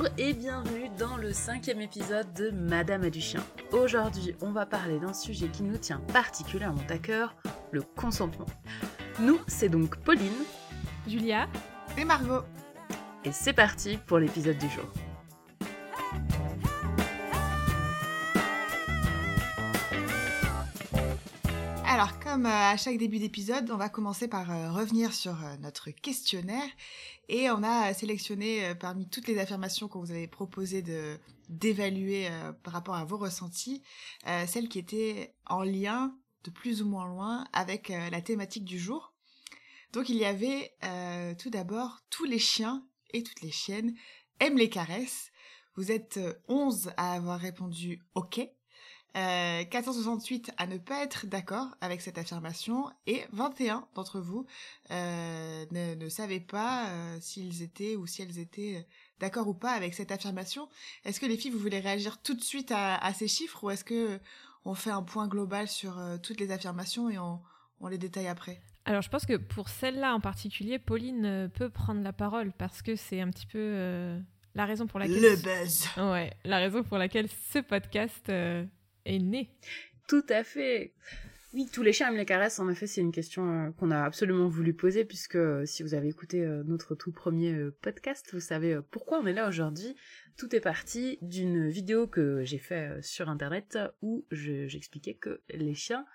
Bonjour et bienvenue dans le cinquième épisode de Madame a du chien. Aujourd'hui, on va parler d'un sujet qui nous tient particulièrement à cœur, le consentement. Nous, c'est donc Pauline, Julia et Margot. Et c'est parti pour l'épisode du jour. Alors, comme euh, à chaque début d'épisode, on va commencer par euh, revenir sur euh, notre questionnaire et on a sélectionné parmi toutes les affirmations qu'on vous avait proposé de d'évaluer par rapport à vos ressentis, celles qui étaient en lien de plus ou moins loin avec la thématique du jour. Donc il y avait tout d'abord tous les chiens et toutes les chiennes aiment les caresses. Vous êtes 11 à avoir répondu OK. 468 euh, à ne pas être d'accord avec cette affirmation et 21 d'entre vous euh, ne, ne, savaient pas euh, s'ils étaient ou si elles étaient d'accord ou pas avec cette affirmation. Est-ce que les filles, vous voulez réagir tout de suite à, à ces chiffres ou est-ce que on fait un point global sur toutes les affirmations et on, on les détaille après? Alors, je pense que pour celle-là en particulier, Pauline peut prendre la parole parce que c'est un petit peu la raison pour laquelle. Le buzz Ouais, la raison pour laquelle ce podcast est né. Tout à fait. Oui, tous les chiens aiment les caresses. En effet, c'est une question euh, qu'on a absolument voulu poser puisque euh, si vous avez écouté euh, notre tout premier podcast, vous savez pourquoi on est là aujourd'hui. Tout est parti d'une vidéo que j'ai fait sur internet où j'expliquais que les chiens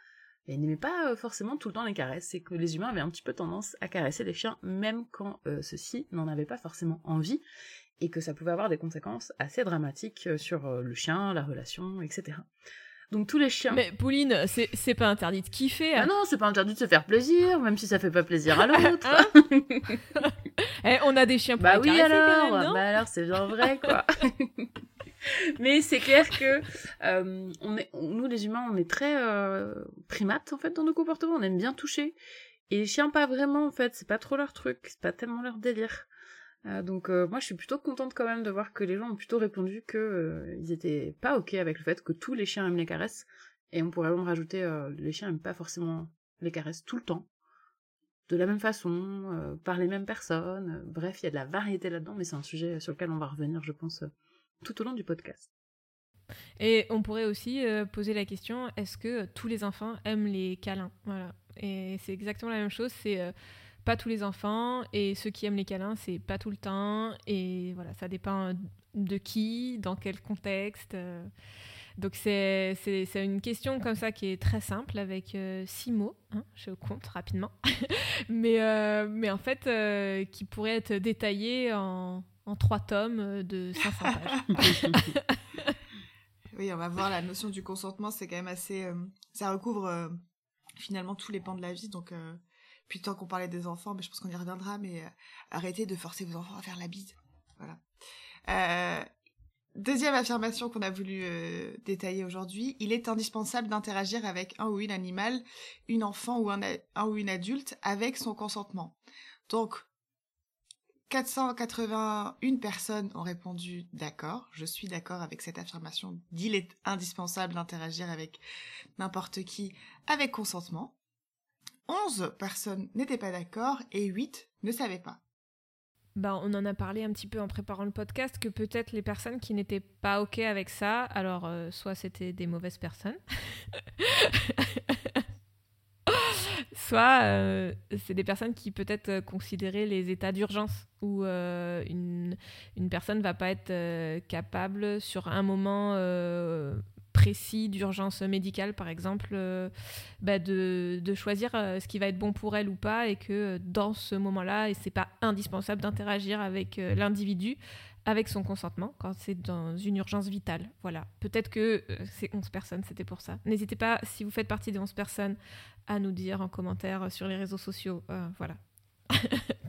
n'aimaient pas forcément tout le temps les caresses et que les humains avaient un petit peu tendance à caresser les chiens même quand ceux-ci n'en avaient pas forcément envie et que ça pouvait avoir des conséquences assez dramatiques sur le chien, la relation, etc. Donc tous les chiens. Mais Pauline, c'est pas interdit de kiffer. Ah non, c'est pas interdit de se faire plaisir, même si ça fait pas plaisir à l'autre. Hein eh, on a des chiens pour Bah oui alors, bah alors c'est bien vrai quoi. Mais c'est clair que euh, on est, nous les humains, on est très euh, primates en fait dans nos comportements. On aime bien toucher. Et les chiens pas vraiment en fait. C'est pas trop leur truc. C'est pas tellement leur délire. Euh, donc euh, moi je suis plutôt contente quand même de voir que les gens ont plutôt répondu que euh, ils étaient pas ok avec le fait que tous les chiens aiment les caresses et on pourrait même rajouter les chiens aiment pas forcément les caresses tout le temps de la même façon par les mêmes personnes bref il y a de la variété là-dedans mais c'est un sujet sur lequel on va revenir je pense tout au long du podcast. Et on pourrait aussi poser la question est-ce que tous les enfants aiment les câlins? Voilà. Et c'est exactement la même chose. C'est pas tous les enfants et ceux qui aiment les câlins, c'est pas tout le temps et voilà, ça dépend de qui, dans quel contexte. Euh. Donc c'est une question comme ça qui est très simple avec euh, six mots, hein, je compte rapidement, mais, euh, mais en fait qui pourrait être détaillée en, en trois tomes de 500 pages. oui, on va voir la notion du consentement, c'est quand même assez... ça recouvre finalement tous les pans de la vie, donc puis tant qu'on parlait des enfants, mais je pense qu'on y reviendra, mais euh, arrêtez de forcer vos enfants à faire la bise. Voilà. Euh, deuxième affirmation qu'on a voulu euh, détailler aujourd'hui, il est indispensable d'interagir avec un ou une animal, une enfant ou un, un ou une adulte avec son consentement. Donc, 481 personnes ont répondu d'accord, je suis d'accord avec cette affirmation d'il est indispensable d'interagir avec n'importe qui avec consentement. 11 personnes n'étaient pas d'accord et 8 ne savaient pas. Bah, on en a parlé un petit peu en préparant le podcast que peut-être les personnes qui n'étaient pas OK avec ça, alors euh, soit c'était des mauvaises personnes, soit euh, c'est des personnes qui peut-être considéraient les états d'urgence où euh, une, une personne va pas être capable sur un moment précis d'urgence médicale, par exemple, euh, bah, de, choisir euh, ce qui va être bon pour elle ou pas, et que dans ce moment-là, et c'est pas indispensable d'interagir avec euh, l'individu avec son consentement quand c'est dans une urgence vitale. Voilà. Peut-être que c'est 11 personnes, c'était pour ça. N'hésitez pas, si vous faites partie des 11 personnes, à nous dire en commentaire sur les réseaux sociaux. voilà.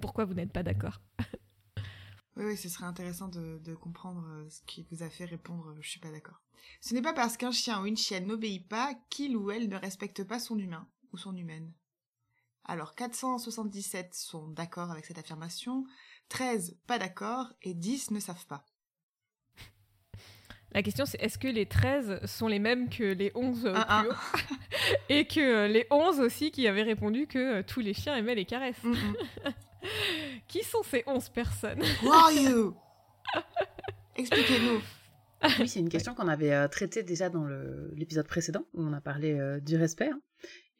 Pourquoi vous n'êtes pas d'accord? oui, oui, ce serait intéressant de, de, comprendre euh, ce qui vous a fait répondre euh, je suis pas d'accord. Ce n'est pas parce qu'un chien ou une chienne n'obéit pas qu'il ou elle ne respecte pas son humain ou son humaine. Alors 477 sont d'accord avec cette affirmation, 13 pas d'accord et 10 ne savent pas. La question c'est est-ce que les 13 sont les mêmes que les 11 euh, Et que les 11 aussi qui avaient répondu que tous les chiens aimaient les caresses. Mm, mm. Qui sont ces 11 personnes Who are you? Expliquez-nous. oui, c'est une question qu'on avait traitée déjà dans l'épisode précédent, où on a parlé du respect. Hein.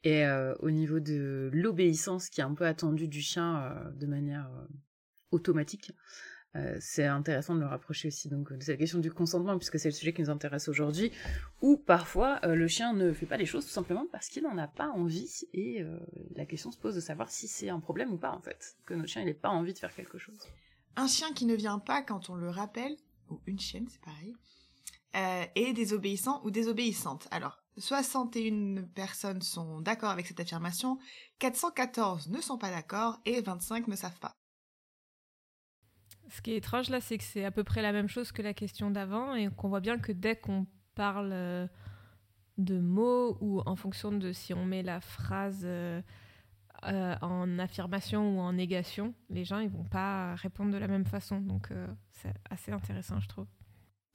Et au niveau de l'obéissance qui est un peu attendue du chien de manière automatique, euh, c'est intéressant de le rapprocher aussi donc de cette question du consentement puisque c'est le sujet qui nous intéresse aujourd'hui où parfois euh, le chien ne fait pas les choses tout simplement parce qu'il n'en a pas envie et euh, la question se pose de savoir si c'est un problème ou pas en fait que notre chien n'ait pas envie de faire quelque chose. Un chien qui ne vient pas quand on le rappelle ou une chienne c'est pareil est désobéissant ou désobéissante. Alors 61 personnes sont d'accord avec cette affirmation, 414 ne sont pas d'accord et 25 ne savent pas. Ce qui est étrange là, c'est que c'est à peu près la même chose que la question d'avant et qu'on voit bien que dès qu'on parle euh, de mots ou en fonction de si on met la phrase euh, euh, en affirmation ou en négation, les gens ils vont pas répondre de la même façon. Donc c'est assez intéressant, je trouve.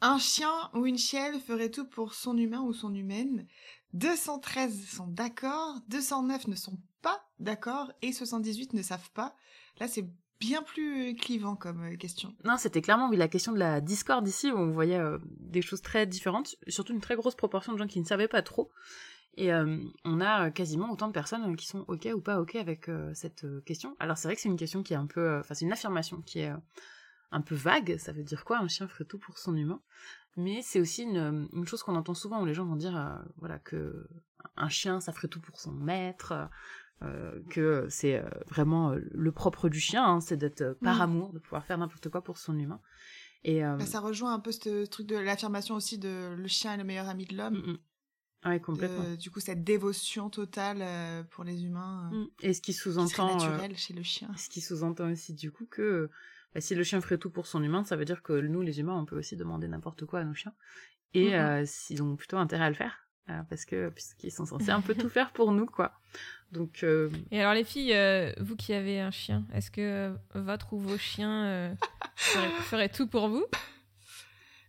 Un chien ou une chienne ferait tout pour son humain ou son humaine. 213 sont d'accord, 209 ne sont pas d'accord et 78 ne savent pas. Là, c'est bien plus clivant comme euh, question. Non, c'était clairement oui, la question de la discorde ici, où on voyait euh, des choses très différentes, surtout une très grosse proportion de gens qui ne savaient pas trop. Et euh, on a quasiment autant de personnes qui sont ok ou pas ok avec cette question. Alors c'est vrai que c'est une question qui est un peu, enfin c'est une affirmation qui est un peu vague. Ça veut dire quoi Un chien ferait tout pour son humain? Mais c'est aussi une, une chose qu'on entend souvent où les gens vont dire, voilà que un chien ça ferait tout pour son maître. Euh, que c'est euh, vraiment euh, le propre du chien, hein, c'est d'être par mm. amour, de pouvoir faire n'importe quoi pour son humain. Et bah, ça rejoint un peu ce truc de l'affirmation aussi de le chien est le meilleur ami de l'homme. Mm, mm. Oui, complètement. du coup, cette dévotion totale pour les humains. Et ce qui sous-entend. naturel chez le chien. Ce qui sous-entend aussi, du coup, que bah, si le chien ferait tout pour son humain, ça veut dire que nous, les humains, on peut aussi demander n'importe quoi à nos chiens. Et s'ils ont plutôt intérêt à le faire. Parce que puisqu'ils sont censés un peu tout faire pour nous quoi donc, euh, Et alors les filles, euh, vous qui avez un chien, est-ce que euh, votre ou vos chiens feraient, tout pour vous?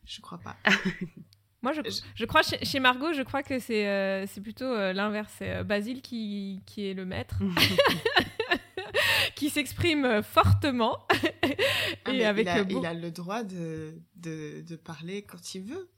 Je crois pas. Moi, je, je crois chez, Margot, je crois que c'est c'est plutôt l'inverse. C'est Basile qui, qui est le maître, qui s'exprime fortement. Ah, et avec il a, il, a, le droit de, de, de parler quand il veut.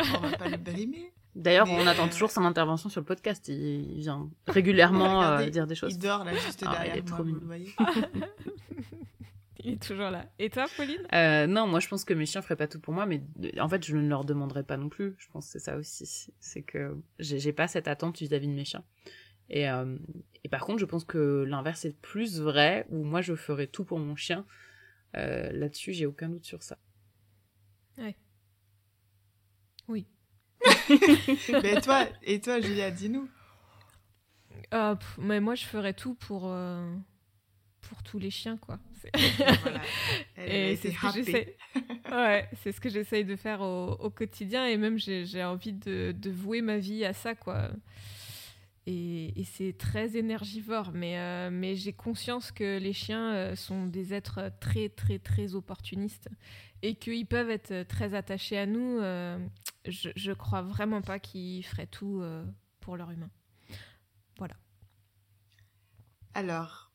On va pas le brimer. D'ailleurs, on attend toujours son intervention sur le podcast. Il, vient régulièrement euh, dire des choses. Il dort là, juste ah, derrière il est moi, trop vous le voyez. il est toujours là. Et toi, Pauline? Euh, Non, moi je pense que mes chiens feraient pas tout pour moi, mais en fait, je ne leur demanderai pas non plus. Je pense que c'est ça aussi. C'est que j'ai pas cette attente vis-à-vis de mes chiens. Et, euh, et, par contre, je pense que l'inverse est plus vrai, où moi je ferais tout pour mon chien. Là-dessus, j'ai aucun doute sur ça. Ouais. Mais toi, et toi, Julia, dis-nous. Euh, mais moi, je ferais tout pour, euh, pour tous les chiens, quoi. Et c'est ce, ouais, ce que j'essaye de faire au, au, quotidien. Et même, j'ai envie de, de, vouer ma vie à ça, quoi. Et, c'est très énergivore. Mais, euh, mais j'ai conscience que les chiens sont des êtres très, très, très opportunistes et qu'ils peuvent être très attachés à nous je, je crois vraiment pas qu'ils feraient tout euh, pour leur humain. Voilà. Alors,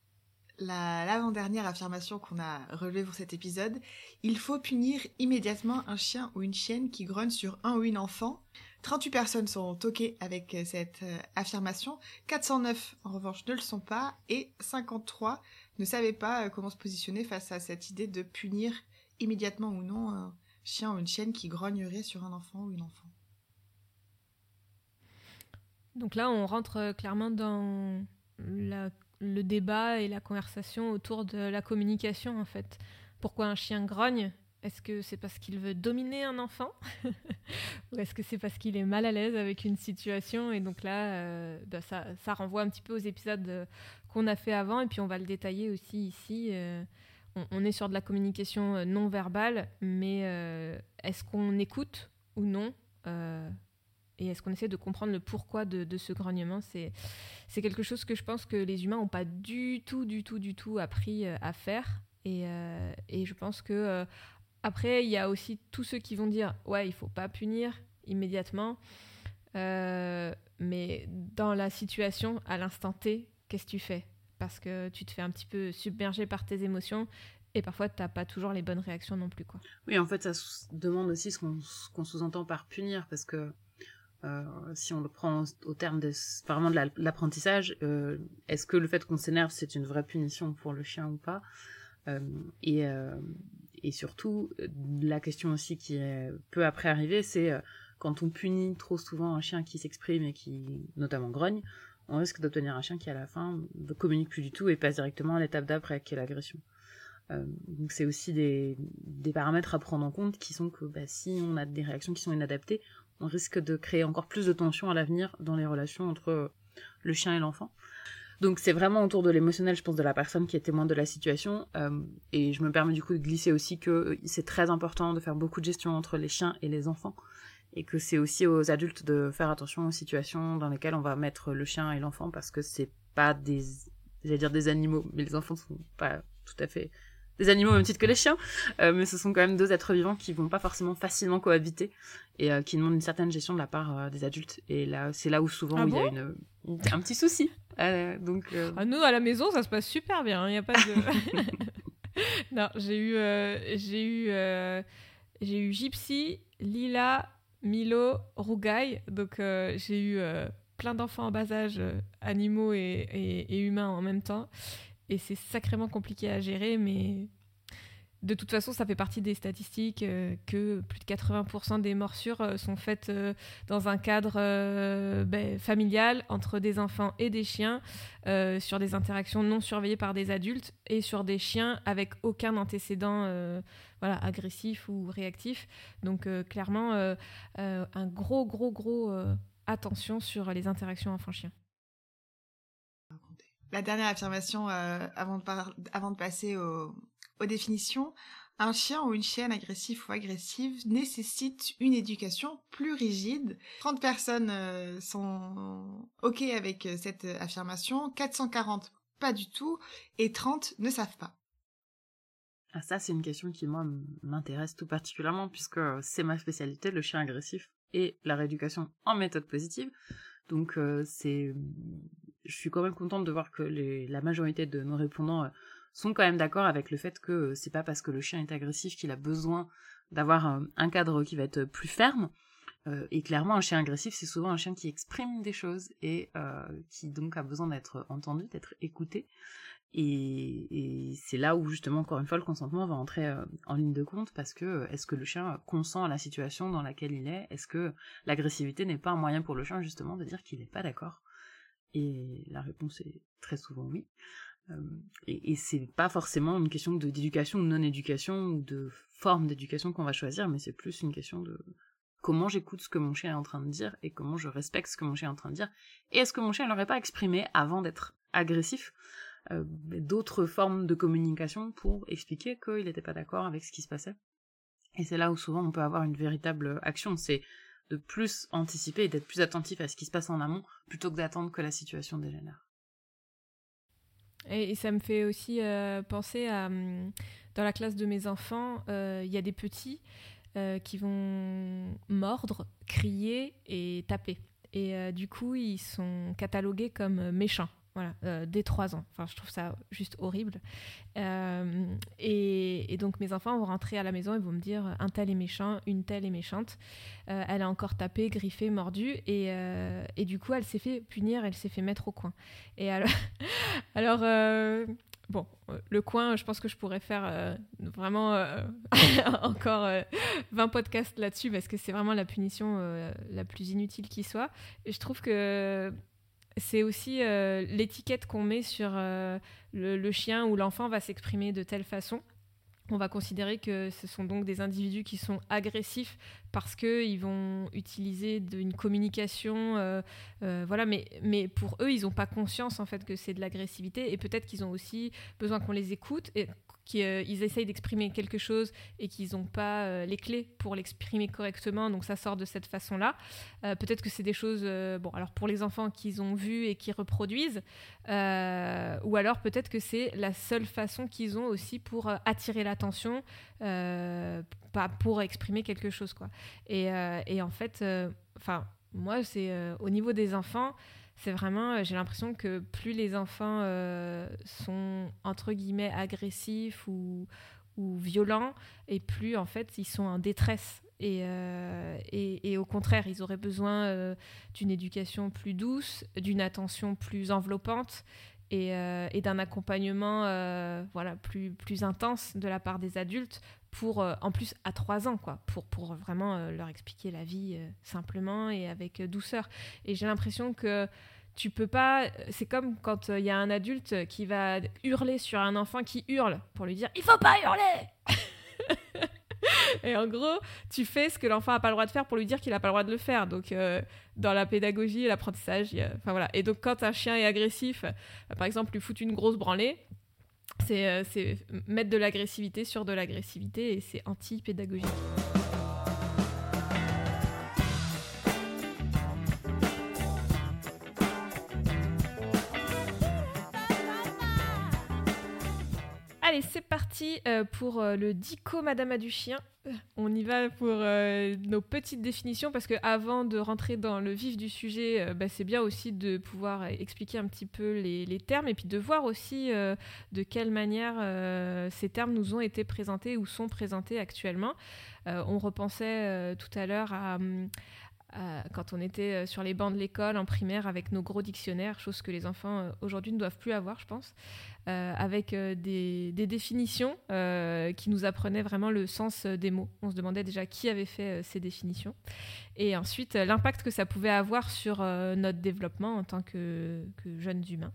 l'avant-dernière affirmation qu'on a relevée pour cet épisode, il faut punir immédiatement un chien ou une chienne qui grogne sur un ou une enfant. 38 personnes sont toquées avec euh, cette euh, affirmation, 409 en revanche ne le sont pas, et 53 ne savaient pas comment se positionner face à cette idée de punir immédiatement ou non chien ou une chienne qui grognerait sur un enfant ou une enfant. Donc là, on rentre clairement dans le débat et la conversation autour de la communication, en fait. Pourquoi un chien grogne Est-ce que c'est parce qu'il veut dominer un enfant Ou est-ce que c'est parce qu'il est mal à l'aise avec une situation Et donc là, euh, bah, ça, renvoie un petit peu aux épisodes euh, qu'on a fait avant, et puis on va le détailler aussi ici. Euh, on, est sur de la communication non verbale, mais est-ce qu'on écoute ou non et est-ce qu'on essaie de comprendre le pourquoi de, ce grognement? C'est, c'est quelque chose que je pense que les humains n'ont pas du tout, du tout, du tout appris à faire. Et, je pense que après, il y a aussi tous ceux qui vont dire ouais, il faut pas punir immédiatement. mais dans la situation, à l'instant T, qu'est-ce que tu fais? Parce que tu te fais un petit peu submerger par tes émotions Et parfois, tu n'as pas toujours les bonnes réactions non plus. Quoi. Oui, en fait, ça demande aussi ce qu'on sous-entend par punir, parce que euh, si on le prend au, terme de, vraiment de l'apprentissage, euh, est-ce que le fait qu'on s'énerve, c'est une vraie punition pour le chien ou pas? Euh, et, et, surtout, la question aussi qui peut après arriver, c'est quand on punit trop souvent un chien qui s'exprime et qui notamment grogne, on risque d'obtenir un chien qui à la fin ne communique plus du tout et passe directement à l'étape d'après qui est l'agression. Euh, donc c'est aussi des, paramètres à prendre en compte qui sont que bah, si on a des réactions qui sont inadaptées, on risque de créer encore plus de tension à l'avenir dans les relations entre le chien et l'enfant. Donc c'est vraiment autour de l'émotionnel, je pense, de la personne qui est témoin de la situation. Euh, et je me permets du coup de glisser aussi que euh, c'est très important de faire beaucoup de gestion entre les chiens et les enfants. Et que c'est aussi aux adultes de faire attention aux situations dans lesquelles on va mettre le chien et l'enfant parce que c'est pas des, j'allais dire des animaux, mais les enfants sont pas tout à fait des animaux au même titre que les chiens, euh, mais ce sont quand même deux êtres vivants qui vont pas forcément facilement cohabiter et euh, qui demandent une certaine gestion de la part euh, des adultes. Et là, c'est là où souvent ah il y a une, un petit souci. Donc, ah, nous, à la maison, ça se passe super bien. Il hein, n'y a pas de. non, j'ai eu, j'ai eu, j'ai eu Gypsy, Lila, Milo, Rougaille. Donc, j'ai eu plein d'enfants en bas âge, animaux et, et humains en même temps et c'est sacrément compliqué à gérer, mais de toute façon, ça fait partie des statistiques euh, que plus de 80% des morsures euh, sont faites euh, dans un cadre ben, familial entre des enfants et des chiens, sur des interactions non surveillées par des adultes et sur des chiens avec aucun antécédent voilà, agressif ou réactif. Donc clairement, un gros, gros, gros attention sur les interactions enfant-chien. La dernière affirmation avant, de passer aux définitions. Un chien ou une chienne agressif ou agressive nécessite une éducation plus rigide. 30 personnes euh, sont OK avec euh, cette affirmation, 440 pas du tout, et 30 ne savent pas. Ah, ça, c'est une question qui, moi, m'intéresse tout particulièrement, puisque c'est ma spécialité, le chien agressif et la rééducation en méthode positive. Donc, c'est je suis quand même contente de voir que la majorité de nos répondants euh, sont quand même d'accord avec le fait que euh, c'est pas parce que le chien est agressif qu'il a besoin d'avoir euh, un cadre qui va être plus ferme. et clairement, un chien agressif, c'est souvent un chien qui exprime des choses et qui donc a besoin d'être entendu, d'être écouté. Et, c'est là où justement, encore une fois, le consentement va entrer en ligne de compte parce que est-ce que le chien consent à la situation dans laquelle il est? Est-ce que l'agressivité n'est pas un moyen pour le chien justement de dire qu'il n'est pas d'accord? Et la réponse est très souvent oui. Et, et c'est pas forcément une question d'éducation ou non-éducation ou de forme d'éducation qu'on va choisir, mais c'est plus une question de comment j'écoute ce que mon chien est en train de dire et comment je respecte ce que mon chien est en train de dire. Et est-ce que mon chien n'aurait pas exprimé avant d'être agressif? D'autres formes de communication pour expliquer qu'il n'était pas d'accord avec ce qui se passait. Et c'est là où souvent on peut avoir une véritable action. C'est de plus anticiper et d'être plus attentif à ce qui se passe en amont plutôt que d'attendre que la situation dégénère. Et, ça me fait aussi euh, penser à hum, dans la classe de mes enfants, euh, il y a des petits euh, qui vont mordre, crier et taper. Et du coup, ils sont catalogués comme méchants. Voilà, euh, dès 3 ans. Enfin, je trouve ça juste horrible. Euh, et, donc, mes enfants vont rentrer à la maison et vont me dire un tel est méchant, une telle est méchante. Euh, elle a encore tapé, griffé, mordu. Et, et du coup, elle s'est fait punir, elle s'est fait mettre au coin. Et alors, bon, le coin, je pense que je pourrais faire vraiment encore 20 podcasts là-dessus parce que c'est vraiment la punition la plus inutile qui soit. Je trouve que c'est aussi euh, l'étiquette qu'on met sur euh, le, chien ou l'enfant va s'exprimer de telle façon. On va considérer que ce sont donc des individus qui sont agressifs parce qu'ils vont utiliser une communication, euh, voilà. Mais, mais pour eux, ils n'ont pas conscience en fait que c'est de l'agressivité et peut-être qu'ils ont aussi besoin qu'on les écoute et qu'ils euh, essayent d'exprimer quelque chose et qu'ils n'ont pas euh, les clés pour l'exprimer correctement, donc ça sort de cette façon-là. Euh, peut-être que c'est des choses, bon, alors pour les enfants qu'ils ont vues et qui reproduisent, ou alors peut-être que c'est la seule façon qu'ils ont aussi pour attirer l'attention, pas pour exprimer quelque chose, quoi. Et, et en fait, enfin, moi, c'est au niveau des enfants, C'est vraiment, j'ai l'impression que plus les enfants sont entre guillemets agressifs ou, violents, et plus en fait ils sont en détresse. Et, et, et, au contraire, ils auraient besoin d'une éducation plus douce, d'une attention plus enveloppante euh, et, d'un accompagnement euh, voilà, plus, plus intense de la part des adultes pour, euh, en plus, à trois ans, quoi, pour, pour vraiment leur expliquer la vie simplement et avec douceur. Et j'ai l'impression que tu peux pas. C'est comme quand il y a un adulte qui va hurler sur un enfant qui hurle pour lui dire Il faut pas hurler et en gros, tu fais ce que l'enfant n'a pas le droit de faire pour lui dire qu'il n'a pas le droit de le faire. Donc, euh, dans la pédagogie l'apprentissage, enfin voilà. Et donc, quand un chien est agressif, euh, par exemple, lui fout une grosse branlée, c'est euh, mettre de l'agressivité sur de l'agressivité et c'est anti-pédagogique. Euh, pour euh, le dico Madame du chien. Euh, on y va pour nos petites définitions parce que avant de rentrer dans le vif du sujet, bah, c'est bien aussi de pouvoir expliquer un petit peu les, termes et puis de voir aussi de quelle manière ces termes nous ont été présentés ou sont présentés actuellement. on repensait tout à l'heure à, hum, quand on était sur les bancs de l'école en primaire avec nos gros dictionnaires, chose que les enfants aujourd'hui ne doivent plus avoir, je pense. Euh, avec euh, des, définitions euh, qui nous apprenaient vraiment le sens des mots. On se demandait déjà qui avait fait ces définitions et ensuite l'impact que ça pouvait avoir sur notre développement en tant que, jeunes humains.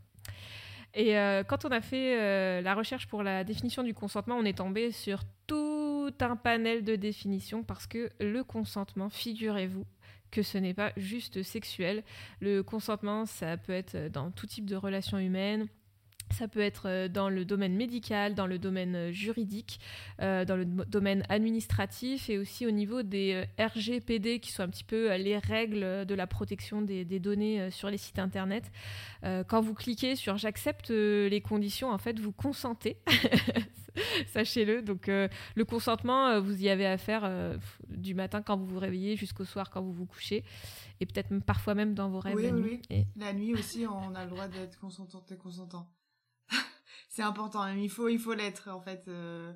Et quand on a fait la recherche pour la définition du consentement, on est tombé sur tout un panel de définitions parce que le consentement, figurez-vous, que ce n'est pas juste sexuel. Le consentement, ça peut être dans tout type de relations humaines, ça peut être euh, dans le domaine médical, dans le domaine euh, juridique, euh, dans le domaine administratif et aussi au niveau des RGPD qui sont un petit peu les règles de la protection des, données sur les sites internet. quand vous cliquez sur j'accepte les conditions, en fait, vous consentez. Sachez-le. Donc, le consentement, vous y avez affaire du matin quand vous vous réveillez jusqu'au soir quand vous vous couchez et peut-être parfois même dans vos rêves. Oui, oui. La nuit aussi, on a le droit d'être consentante et consentant c'est important. Il faut, il faut l'être en fait. Euh,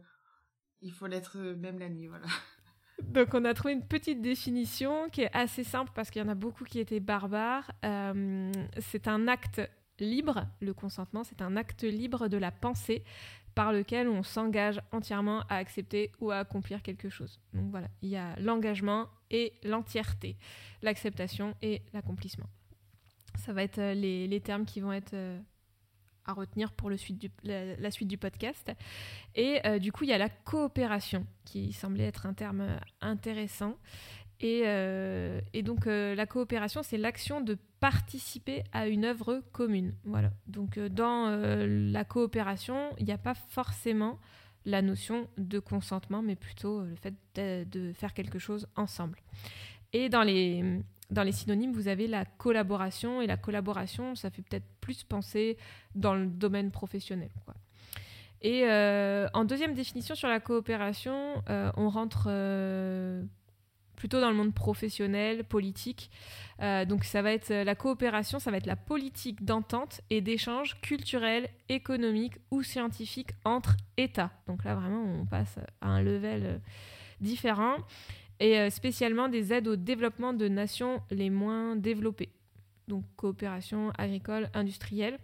il faut l'être euh, même la nuit, voilà. Donc on a trouvé une petite définition qui est assez simple parce qu'il y en a beaucoup qui étaient barbares. Euh, c'est un acte libre, le consentement, c'est un acte libre de la pensée par lequel on s'engage entièrement à accepter ou à accomplir quelque chose. Donc voilà, il y a l'engagement et l'entièreté, l'acceptation et l'accomplissement. Ça va être les, les, termes qui vont être à retenir pour la, suite du podcast. Et euh, du coup, il y a la coopération qui semblait être un terme intéressant. Et, euh, donc, euh, la coopération, c'est l'action de participer à une œuvre commune. Voilà. Donc, dans la coopération, il n'y a pas forcément la notion de consentement, mais plutôt le fait de, de faire quelque chose ensemble. Et dans les, dans les synonymes, vous avez la collaboration, et la collaboration, ça fait peut-être plus penser dans le domaine professionnel. Et euh, en deuxième définition sur la coopération, euh, on rentre euh, plutôt dans le monde professionnel, politique. donc ça va être la coopération, ça va être la politique d'entente et d'échange culturel, économique ou scientifique entre États. Donc là vraiment on passe à un level différent et euh, spécialement des aides au développement de nations les moins développées, donc coopération agricole, industrielle.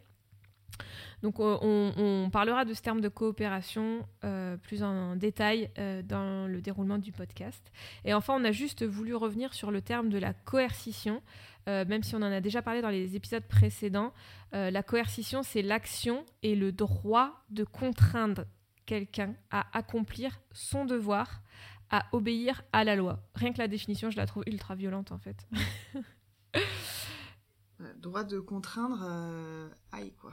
Donc on, parlera de ce terme de coopération euh, plus en détail euh, dans le déroulement du podcast. Et enfin, on a juste voulu revenir sur le terme de la coercition, même si on en a déjà parlé dans les épisodes précédents. la coercition, c'est l'action et le droit de contraindre quelqu'un à accomplir son devoir à obéir à la loi. Rien que la définition, je la trouve ultra violente en fait. Droit de contraindre, euh, aïe quoi.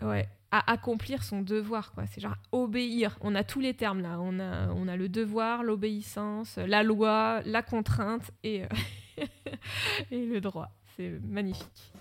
Ouais, à accomplir son devoir quoi. C'est genre obéir. On a tous les termes là. On a, on a le devoir, l'obéissance, la loi, la contrainte et, euh, et le droit. C'est magnifique.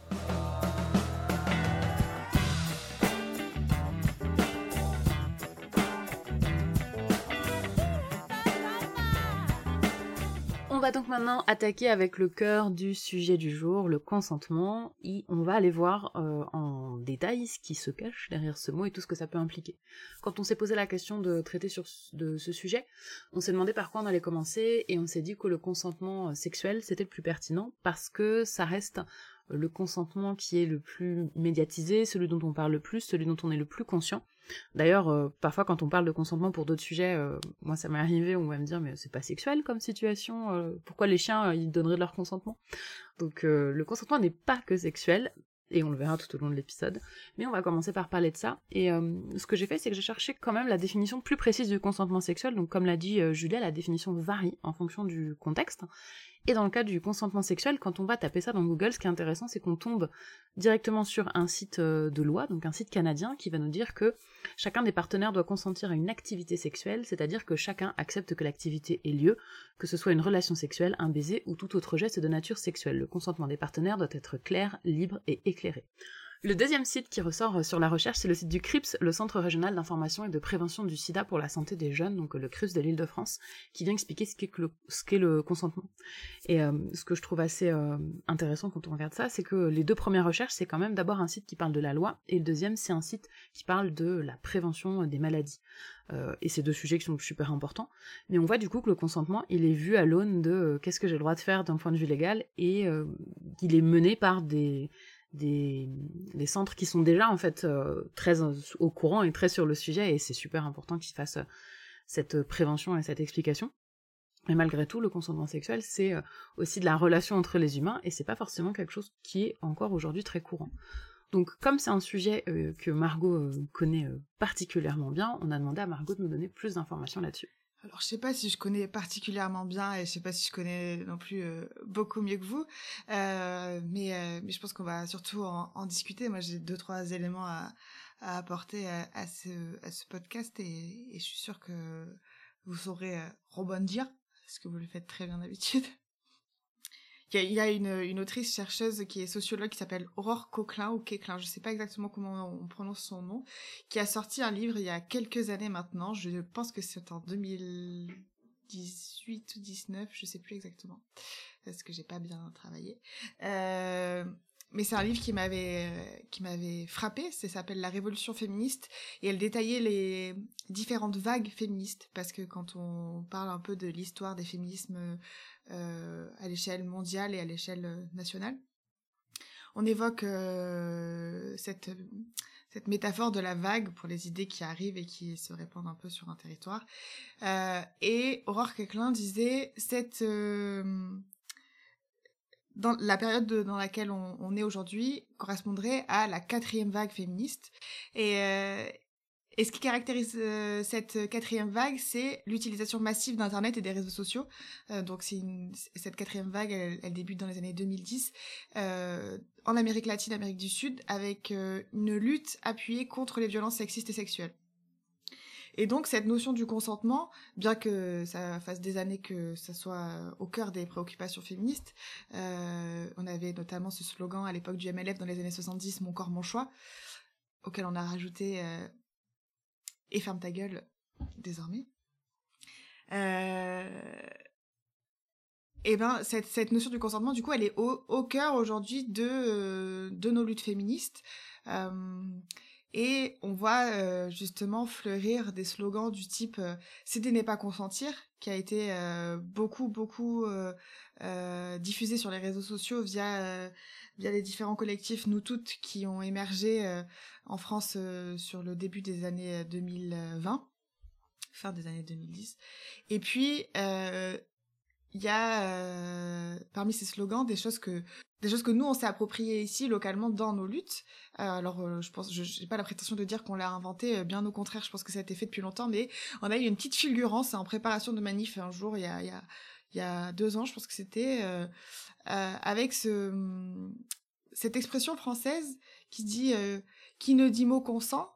On va donc maintenant attaquer avec le cœur du sujet du jour, le consentement, et on va aller voir euh, en détail ce qui se cache derrière ce mot et tout ce que ça peut impliquer. Quand on s'est posé la question de traiter sur de ce sujet, on s'est demandé par quoi on allait commencer et on s'est dit que le consentement euh, sexuel c'était le plus pertinent parce que ça reste le consentement qui est le plus médiatisé, celui dont on parle le plus, celui dont on est le plus conscient. D'ailleurs, euh, parfois quand on parle de consentement pour d'autres sujets, euh, moi ça m'est arrivé, on va me dire mais c'est pas sexuel comme situation, euh, pourquoi les chiens ils donneraient leur consentement? Donc le consentement n'est pas que sexuel, et on le verra tout au long de l'épisode. Mais on va commencer par parler de ça. Et ce que j'ai fait, c'est que j'ai cherché quand même la définition plus précise du consentement sexuel. Donc comme l'a dit Julia, la définition varie en fonction du contexte. Et dans le cas du consentement sexuel, quand on va taper ça dans Google, ce qui est intéressant, c'est qu'on tombe directement sur un site euh, de loi, donc un site canadien, qui va nous dire que chacun des partenaires doit consentir à une activité sexuelle, c'est-à-dire que chacun accepte que l'activité ait lieu, que ce soit une relation sexuelle, un baiser ou tout autre geste de nature sexuelle. Le consentement des partenaires doit être clair, libre et éclairé. Le deuxième site qui ressort euh, sur la recherche, c'est le site du CRIPS, le Centre régional d'information et de prévention du sida pour la santé des jeunes, donc euh, le CRIPS de l'île de France, qui vient expliquer ce qu'est le, consentement. Et euh, ce que je trouve assez intéressant quand on regarde ça, c'est que les deux premières recherches, c'est quand même d'abord un site qui parle de la loi, et le deuxième, c'est un site qui parle de la prévention des maladies. et c'est deux sujets qui sont super importants. Mais on voit du coup que le consentement, il est vu à l'aune de qu'est-ce que j'ai le droit de faire d'un point de vue légal, et il est mené par des des, centres qui sont déjà en fait euh, très au courant et très sur le sujet et c'est super important qu'ils fassent euh, cette prévention et cette explication. Mais malgré tout, le consentement sexuel, c'est euh, aussi de la relation entre les humains et c'est pas forcément quelque chose qui est encore aujourd'hui très courant. Donc, comme c'est un sujet que Margot connaît particulièrement bien, on a demandé à Margot de nous donner plus d'informations là-dessus. Alors, je sais pas si je connais particulièrement bien et je sais pas si je connais non plus euh, beaucoup mieux que vous, euh, mais, euh, mais je pense qu'on va surtout en, discuter. Moi, j'ai deux trois éléments à, à apporter à, ce, à ce podcast et, et je suis sûre que vous saurez rebondir parce que vous le faites très bien d'habitude. Il y a, une, une, autrice chercheuse qui est sociologue qui s'appelle Aurore Coquelin ou Quéclin, je sais pas exactement comment on prononce son nom, qui a sorti un livre il y a quelques années maintenant, je pense que c'est en 2018 ou 19, je sais plus exactement, parce que j'ai pas bien travaillé. Euh, mais c'est un livre qui m'avait qui m'avait frappé, ça s'appelle La Révolution féministe et elle détaillait les différentes vagues féministes parce que quand on parle un peu de l'histoire des féminismes euh, à l'échelle mondiale et à l'échelle euh, nationale. On évoque euh, cette cette métaphore de la vague pour les idées qui arrivent et qui se répandent un peu sur un territoire. et Aurore Quéclin disait cette dans la période dans laquelle on, on est aujourd'hui correspondrait à la quatrième vague féministe et et ce qui caractérise euh, cette quatrième vague, c'est l'utilisation massive d'Internet et des réseaux sociaux. Euh, donc c'est cette quatrième vague, elle, débute dans les années 2010 euh, en Amérique latine, Amérique du Sud, avec une lutte appuyée contre les violences sexistes et sexuelles. Et donc cette notion du consentement, bien que ça fasse des années que ça soit au cœur des préoccupations féministes, on avait notamment ce slogan à l'époque du MLF dans les années 70, Mon corps, mon choix, auquel on a rajouté et ferme ta gueule désormais. Euh... Et eh cette, cette notion du consentement, du coup, elle est au, cœur aujourd'hui de euh, de nos luttes féministes. Euh, et on voit euh, justement fleurir des slogans du type euh, céder n'est pas consentir, qui a été euh, beaucoup beaucoup diffusé sur les réseaux sociaux via via les différents collectifs nous toutes qui ont émergé en France sur le début des années 2020, fin des années 2010. Et puis il y a parmi ces slogans des choses que des choses que nous on s'est appropriées ici localement dans nos luttes. alors je pense je n'ai pas la prétention de dire qu'on l'a inventé, bien au contraire, je pense que ça a été fait depuis longtemps mais on a eu une petite fulgurance en préparation de manif un jour il y a il y a il y a deux ans, je pense que c'était euh, avec ce cette expression française qui dit qui ne dit mot consent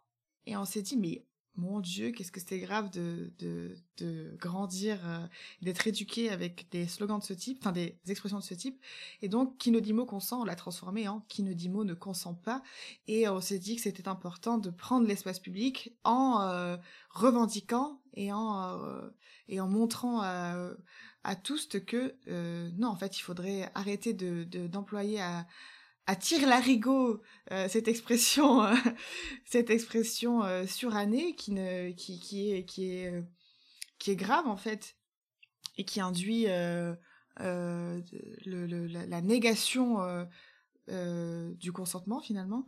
et on s'est dit mais mon Dieu, qu'est-ce que c'était grave de, de, de grandir, euh, d'être éduqué avec des slogans de ce type, enfin des expressions de ce type. Et donc, qui ne dit mot consent, on l'a transformé en qui ne dit mot ne consent pas. Et on s'est dit que c'était important de prendre l'espace public en euh, revendiquant et en, euh, et en montrant à tous que non, en fait, il faudrait arrêter de d'employer à à tire larigot cette expression cette expression surannée qui ne qui qui est qui est qui est grave en fait et qui induit le, la, négation du consentement finalement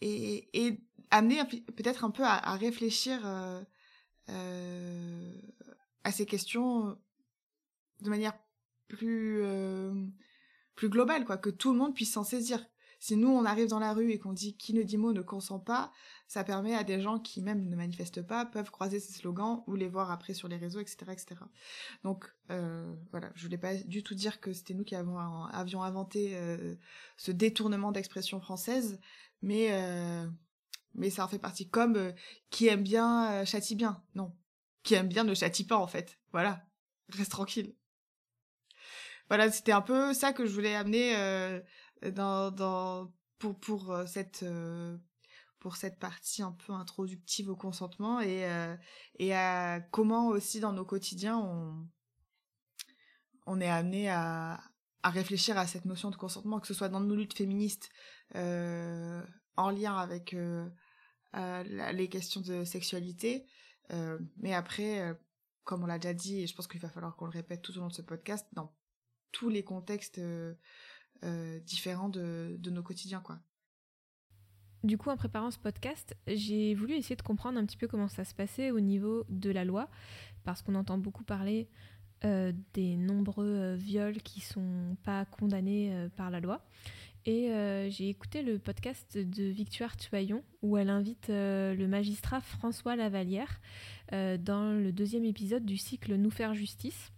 et, et amener peut-être un peu à, réfléchir euh, à ces questions de manière plus plus globale quoi que tout le monde puisse s'en saisir si nous on arrive dans la rue et qu'on dit qui ne dit mot ne consent pas ça permet à des gens qui même ne manifestent pas peuvent croiser ces slogans ou les voir après sur les réseaux etc etc donc euh, voilà je voulais pas du tout dire que c'était nous qui avons, avions inventé euh, ce détournement d'expression française mais euh, mais ça en fait partie. Comme euh, qui aime bien euh, châtie bien. Non. Qui aime bien ne châtie pas, en fait. Voilà. Reste tranquille. Voilà, c'était un peu ça que je voulais amener euh, dans, dans, pour, pour, cette, pour cette partie un peu introductive au consentement et, et à comment aussi dans nos quotidiens on, on est amené à, à réfléchir à cette notion de consentement, que ce soit dans nos luttes féministes en lien avec euh, les questions de sexualité. Euh, mais après, euh, comme on l'a déjà dit, et je pense qu'il va falloir qu'on le répète tout au long de ce podcast, dans tous les contextes différents de, nos quotidiens, quoi. Du coup, en préparant ce podcast, j'ai voulu essayer de comprendre un petit peu comment ça se passait au niveau de la loi, parce qu'on entend beaucoup parler des nombreux viols qui sont pas condamnés par la loi. Et euh, j'ai écouté le podcast de Victoire Tuaillon où elle invite euh, le magistrat François Lavalière euh, dans le deuxième épisode du cycle Nous faire justice.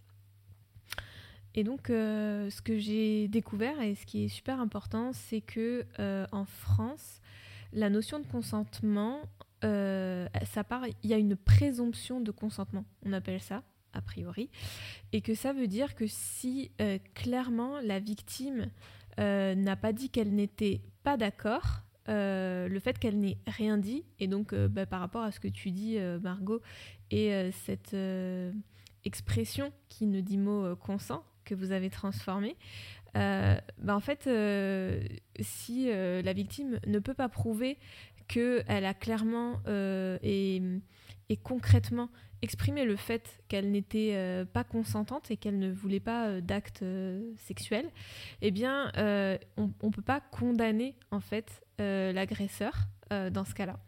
Et donc, ce que j'ai découvert et ce qui est super important, c'est que en France, la notion de consentement, ça part, il y a une présomption de consentement, on appelle ça a priori, et que ça veut dire que si clairement la victime euh, n'a pas dit qu'elle n'était pas d'accord. Euh, le fait qu'elle n'ait rien dit, et donc euh, bah, par rapport à ce que tu dis, Margot, et cette expression qui ne dit mot consent que vous avez transformé, bah, en fait, si la victime ne peut pas prouver qu'elle a clairement et, concrètement exprimé le fait qu'elle n'était euh, pas consentante et qu'elle ne voulait pas euh, d'acte euh, sexuel, eh bien, on ne peut pas condamner en fait l'agresseur dans ce cas-là.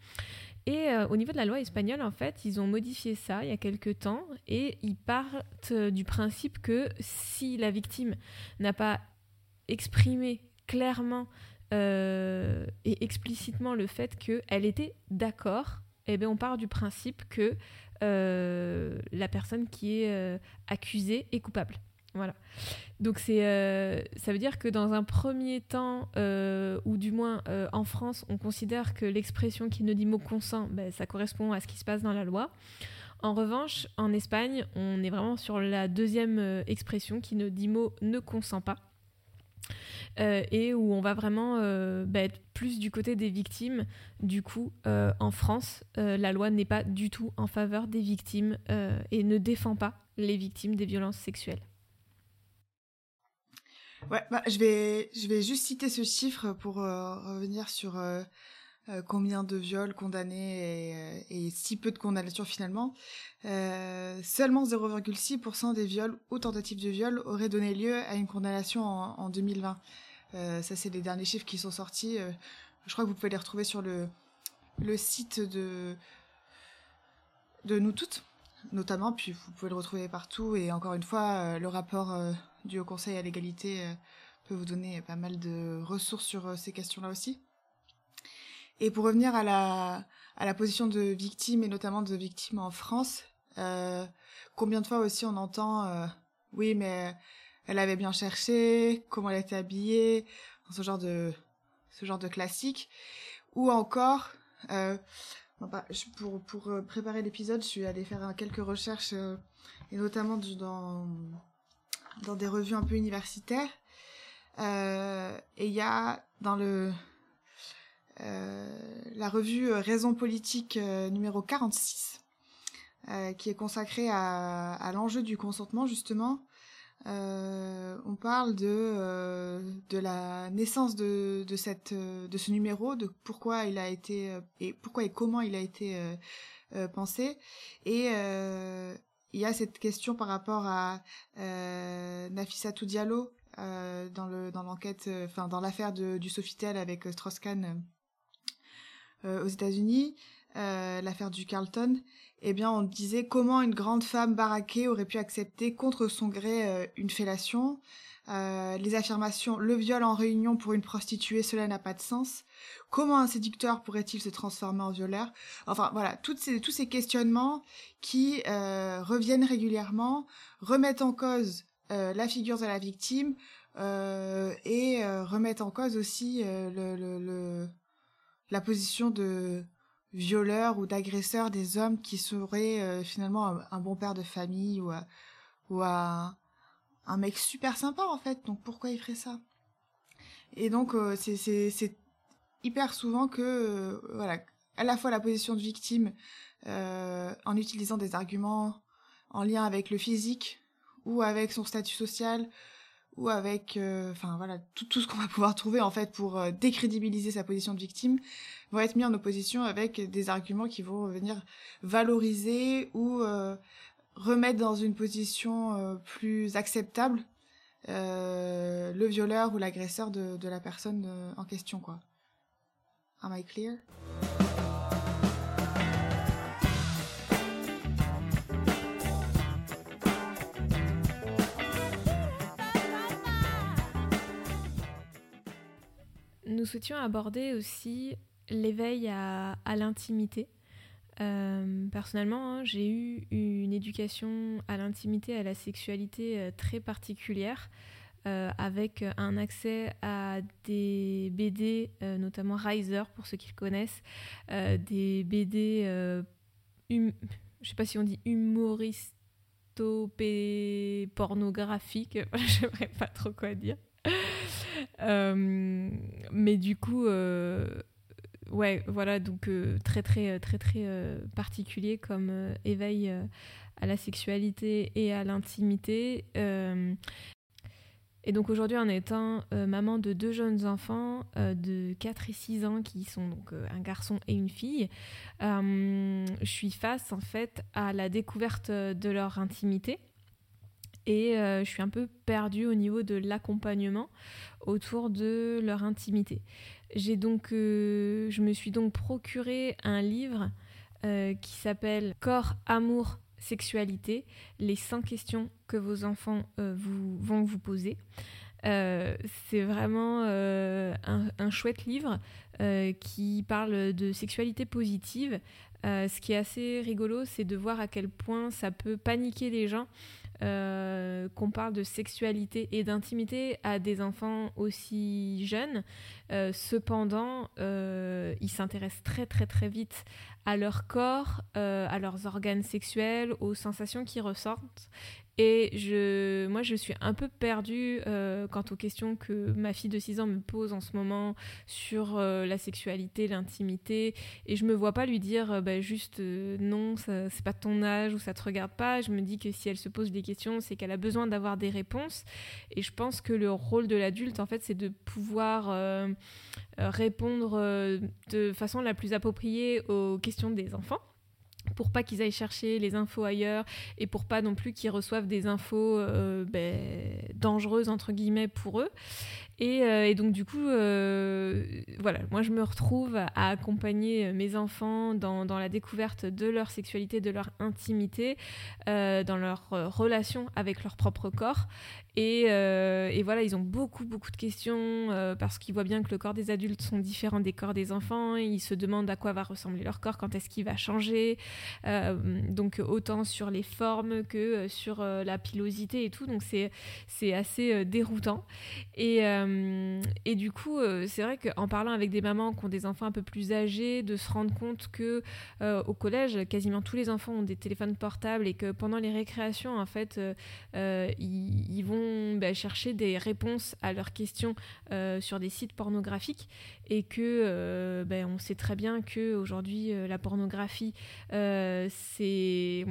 Et au niveau de la loi espagnole, en fait, ils ont modifié ça il y a quelques temps et ils partent du principe que si la victime n'a pas exprimé clairement et explicitement le fait qu'elle était d'accord, eh bien, on part du principe que euh, la personne qui est euh, accusée est coupable. Donc euh, ça veut dire que dans un premier temps, ou du moins en France, on considère que l'expression qui ne dit mot consent, ben, ça correspond à ce qui se passe dans la loi. En revanche, en Espagne, on est vraiment sur la deuxième expression qui ne dit mot ne consent pas. Euh, et où on va vraiment euh, bah, être plus du côté des victimes. Du coup, euh, en France, la loi n'est pas du tout en faveur des victimes et ne défend pas les victimes des violences sexuelles. Ouais, bah, je, vais, je vais juste citer ce chiffre pour revenir sur combien de viols condamnés et, si peu de condamnations finalement. seulement 0,6% des viols ou tentatives de viol auraient donné lieu à une condamnation en, en 2020. Euh, ça, c'est les derniers chiffres qui sont sortis. Euh, je crois que vous pouvez les retrouver sur le, le site de, de nous toutes, notamment. Puis vous pouvez le retrouver partout. Et encore une fois, euh, le rapport du Haut Conseil à l'égalité peut vous donner pas mal de ressources sur ces questions-là aussi. Et pour revenir à la, à la position de victime et notamment de victime en France, combien de fois aussi on entend oui mais elle avait bien cherché, comment elle était habillée, ce genre de ce genre de classique. Ou encore, euh, bah, pour pour euh, préparer l'épisode, je suis allée faire quelques recherches euh, et notamment dans dans des revues un peu universitaires. et il y a dans le la revue Raison politique numéro 46 qui est consacré à, à l'enjeu du consentement justement. on parle de de la naissance de de cette de ce numéro, de pourquoi il a été et pourquoi et comment il a été pensé et il y a cette question par rapport à euh, Nafissatou Diallo euh, dans le dans l'enquête, euh, enfin dans l'affaire du Sofitel avec euh, Strauss-Kahn euh, aux États-Unis, l'affaire du Carlton. Eh bien, on disait comment une grande femme baraquée aurait pu accepter contre son gré une fellation. Les affirmations le viol en réunion pour une prostituée, cela n'a pas de sens. Comment un séducteur pourrait-il se transformer en violeur? Enfin voilà, toutes ces, tous ces questionnements qui euh, reviennent régulièrement, remettent en cause euh, la figure de la victime euh, et remettent en cause aussi le, le, la position de violeur ou d'agresseur des hommes qui seraient finalement un, bon père de famille ou, ou un, un mec super sympa en fait. Donc pourquoi il ferait ça? Et donc c'est hyper souvent que euh, voilà à la fois la position de victime euh, en utilisant des arguments en lien avec le physique ou avec son statut social ou avec euh, enfin voilà tout, tout ce qu'on va pouvoir trouver en fait pour décrédibiliser sa position de victime vont être mis en opposition avec des arguments qui vont venir valoriser ou remettre dans une position plus acceptable le violeur ou l'agresseur de, la personne en question quoi Am I clear? Nous souhaitions aborder aussi l'éveil à, l'intimité. Euh, personnellement, hein, j'ai eu une éducation à l'intimité, à la sexualité euh, très particulière. Euh, avec un accès à des BD, notamment Riser pour ceux qui le connaissent, des BD, hum, je sais pas si on dit humoristopé pornographique, je pas trop quoi dire. mais du coup, ouais, voilà, donc très très très très particulier comme éveil à la sexualité et à l'intimité. Et donc aujourd'hui, en étant euh, maman de deux jeunes enfants euh, de 4 et 6 ans, qui sont donc euh, un garçon et une fille, je suis face en fait à la découverte de leur intimité. Et je suis un peu perdue au niveau de l'accompagnement autour de leur intimité. J'ai donc, je me suis donc procuré un livre qui s'appelle Corps, Amour, sexualité, les 100 questions que vos enfants euh, vous, vont vous poser. Euh, c'est vraiment euh, un, chouette livre qui parle de sexualité positive. ce qui est assez rigolo, c'est de voir à quel point ça peut paniquer les gens qu'on parle de sexualité et d'intimité à des enfants aussi jeunes. cependant, ils s'intéressent très très très vite à leur corps, euh, à leurs organes sexuels, aux sensations qui ressortent. Et je, moi, je suis un peu perdue euh, quant aux questions que ma fille de 6 ans me pose en ce moment sur euh, la sexualité, l'intimité. Et je me vois pas lui dire bah, juste non, c'est pas ton âge ou ça te regarde pas. Je me dis que si elle se pose des questions, c'est qu'elle a besoin d'avoir des réponses. Et je pense que le rôle de l'adulte, en fait, c'est de pouvoir répondre de façon la plus appropriée aux questions des enfants pour pas qu'ils aillent chercher les infos ailleurs et pour pas non plus qu'ils reçoivent des infos euh, ben, dangereuses entre guillemets pour eux euh, et, donc du coup, euh, voilà, moi je me retrouve à accompagner mes enfants dans, la découverte de leur sexualité, de leur intimité, euh, dans leur relation avec leur propre corps. Et, et, voilà, ils ont beaucoup, beaucoup de questions parce qu'ils voient bien que le corps des adultes sont différents des corps des enfants. Ils se demandent à quoi va ressembler leur corps, quand est-ce qu'il va changer. donc autant sur les formes que sur la pilosité et tout. Donc c'est assez déroutant. Et et du coup, c'est vrai qu'en parlant avec des mamans qui ont des enfants un peu plus âgés, de se rendre compte que au collège, quasiment tous les enfants ont des téléphones portables et que pendant les récréations, en fait, ils, vont bah, chercher des réponses à leurs questions sur des sites pornographiques et que bah, on sait très bien que aujourd'hui la pornographie c'est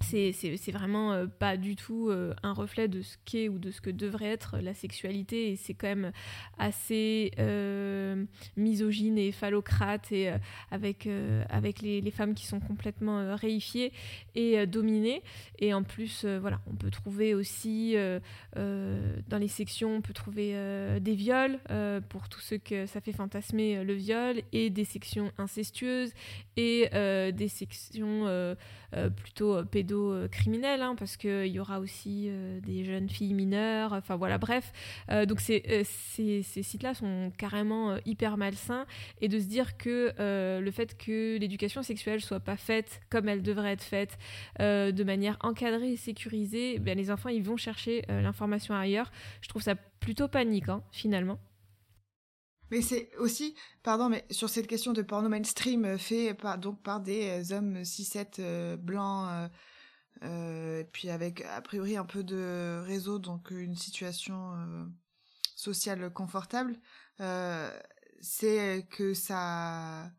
c'est vraiment euh, pas du tout euh, un reflet de ce qu'est ou de ce que devrait être la sexualité et c'est quand même assez euh, misogyne et phallocrate et avec, avec les, les, femmes qui sont complètement réifiées et dominées. Et en plus voilà on peut trouver aussi dans les sections on peut trouver des viols pour tous ceux que ça fait fantasmer le viol et des sections incestueuses et des sections plutôt pédophiles criminels, hein, parce qu'il y aura aussi euh, des jeunes filles mineures, enfin voilà, bref. Euh, donc euh, ces, ces sites-là sont carrément hyper malsains, et de se dire que le fait que l'éducation sexuelle soit pas faite comme elle devrait être faite, de manière encadrée et sécurisée, ben, les enfants ils vont chercher l'information ailleurs. Je trouve ça plutôt paniquant hein, finalement. Mais c'est aussi, pardon, mais sur cette question de porno mainstream fait par, donc par des hommes 6-7 blancs euh, puis avec a priori un peu de réseau, donc une situation euh, sociale confortable, euh, c'est que ça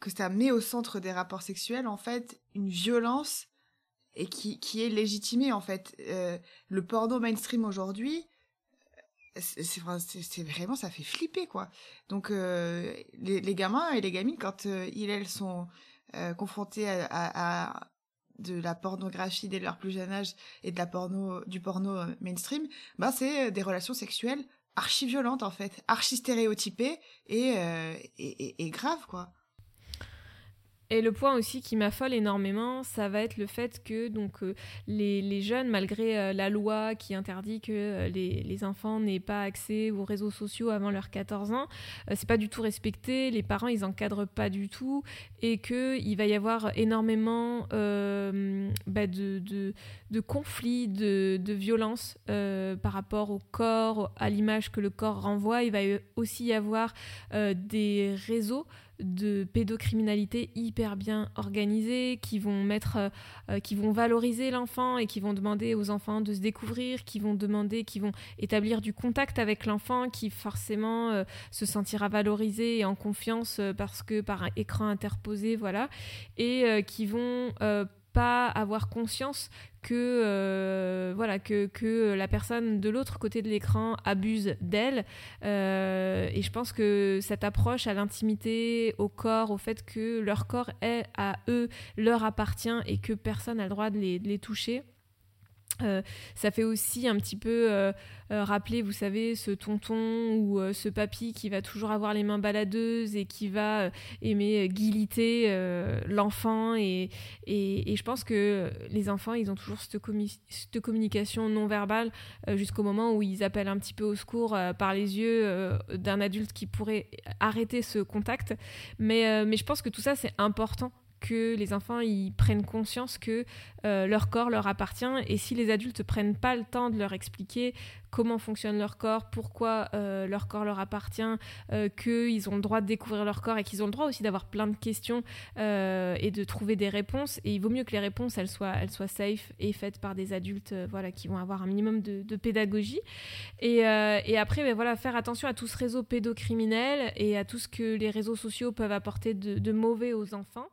que ça met au centre des rapports sexuels en fait une violence et qui, qui est légitimée en fait. le porno mainstream aujourd'hui, c'est vraiment ça fait flipper quoi. Donc les, les, gamins et les gamines quand ils elles sont confrontés à, de la pornographie dès leur plus jeune âge et de la porno du porno euh, mainstream, bah c'est euh, des relations sexuelles archi violentes en fait, archi stéréotypées et, euh, et, et, graves quoi. Et le point aussi qui m'affole énormément, ça va être le fait que donc euh, les, jeunes, malgré euh, la loi qui interdit que euh, les, enfants n'aient pas accès aux réseaux sociaux avant leurs 14 ans, c'est pas du tout respecté. Les parents, ils encadrent pas du tout, et que il va y avoir énormément bah, de, conflits, de, de violences par rapport au corps, à l'image que le corps renvoie. Il va aussi y avoir des réseaux de pédocriminalité hyper bien organisée, qui vont mettre, euh, euh, qui vont valoriser l'enfant et qui vont demander aux enfants de se découvrir, qui vont demander, qui vont établir du contact avec l'enfant, qui forcément euh, se sentira valorisé et en confiance parce que par un écran interposé, voilà, et qui vont pas avoir conscience que euh, voilà que, la personne de l'autre côté de l'écran abuse d'elle. Euh, et je pense que cette approche à l'intimité au corps au fait que leur corps est à eux leur appartient et que personne n'a le droit de les toucher euh, ça fait aussi un petit peu euh, euh, rappeler, vous savez, ce tonton ou ce papy qui va toujours avoir les mains baladeuses et qui va aimer guiliter l'enfant. Et, et, je pense que les enfants, ils ont toujours cette, cette communication non verbale jusqu'au moment où ils appellent un petit peu au secours par les yeux d'un adulte qui pourrait arrêter ce contact. Mais, mais je pense que tout ça, c'est important que les enfants ils prennent conscience que euh, leur corps leur appartient et si les adultes prennent pas le temps de leur expliquer comment fonctionne leur corps, pourquoi euh, leur corps leur appartient, euh, qu'ils ont le droit de découvrir leur corps et qu'ils ont le droit aussi d'avoir plein de questions et de trouver des réponses. Et il vaut mieux que les réponses elles soient, elles soient safe et faites par des adultes voilà, qui vont avoir un minimum de, pédagogie. Et, et après, ben, voilà, faire attention à tout ce réseau pédocriminel et à tout ce que les réseaux sociaux peuvent apporter de mauvais aux enfants.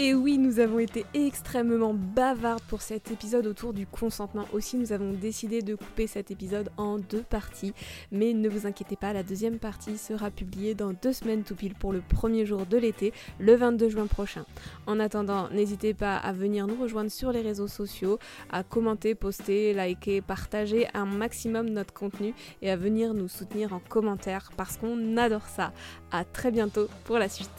Et oui, nous avons été extrêmement bavardes pour cet épisode autour du consentement. Aussi, nous avons décidé de couper cet épisode en deux parties. Mais ne vous inquiétez pas, la deuxième partie sera publiée dans deux semaines tout pile pour le premier jour de l'été, le 22 juin prochain. En attendant, n'hésitez pas à venir nous rejoindre sur les réseaux sociaux, à commenter, poster, liker, partager un maximum notre contenu et à venir nous soutenir en commentaire parce qu'on adore ça. À très bientôt pour la suite.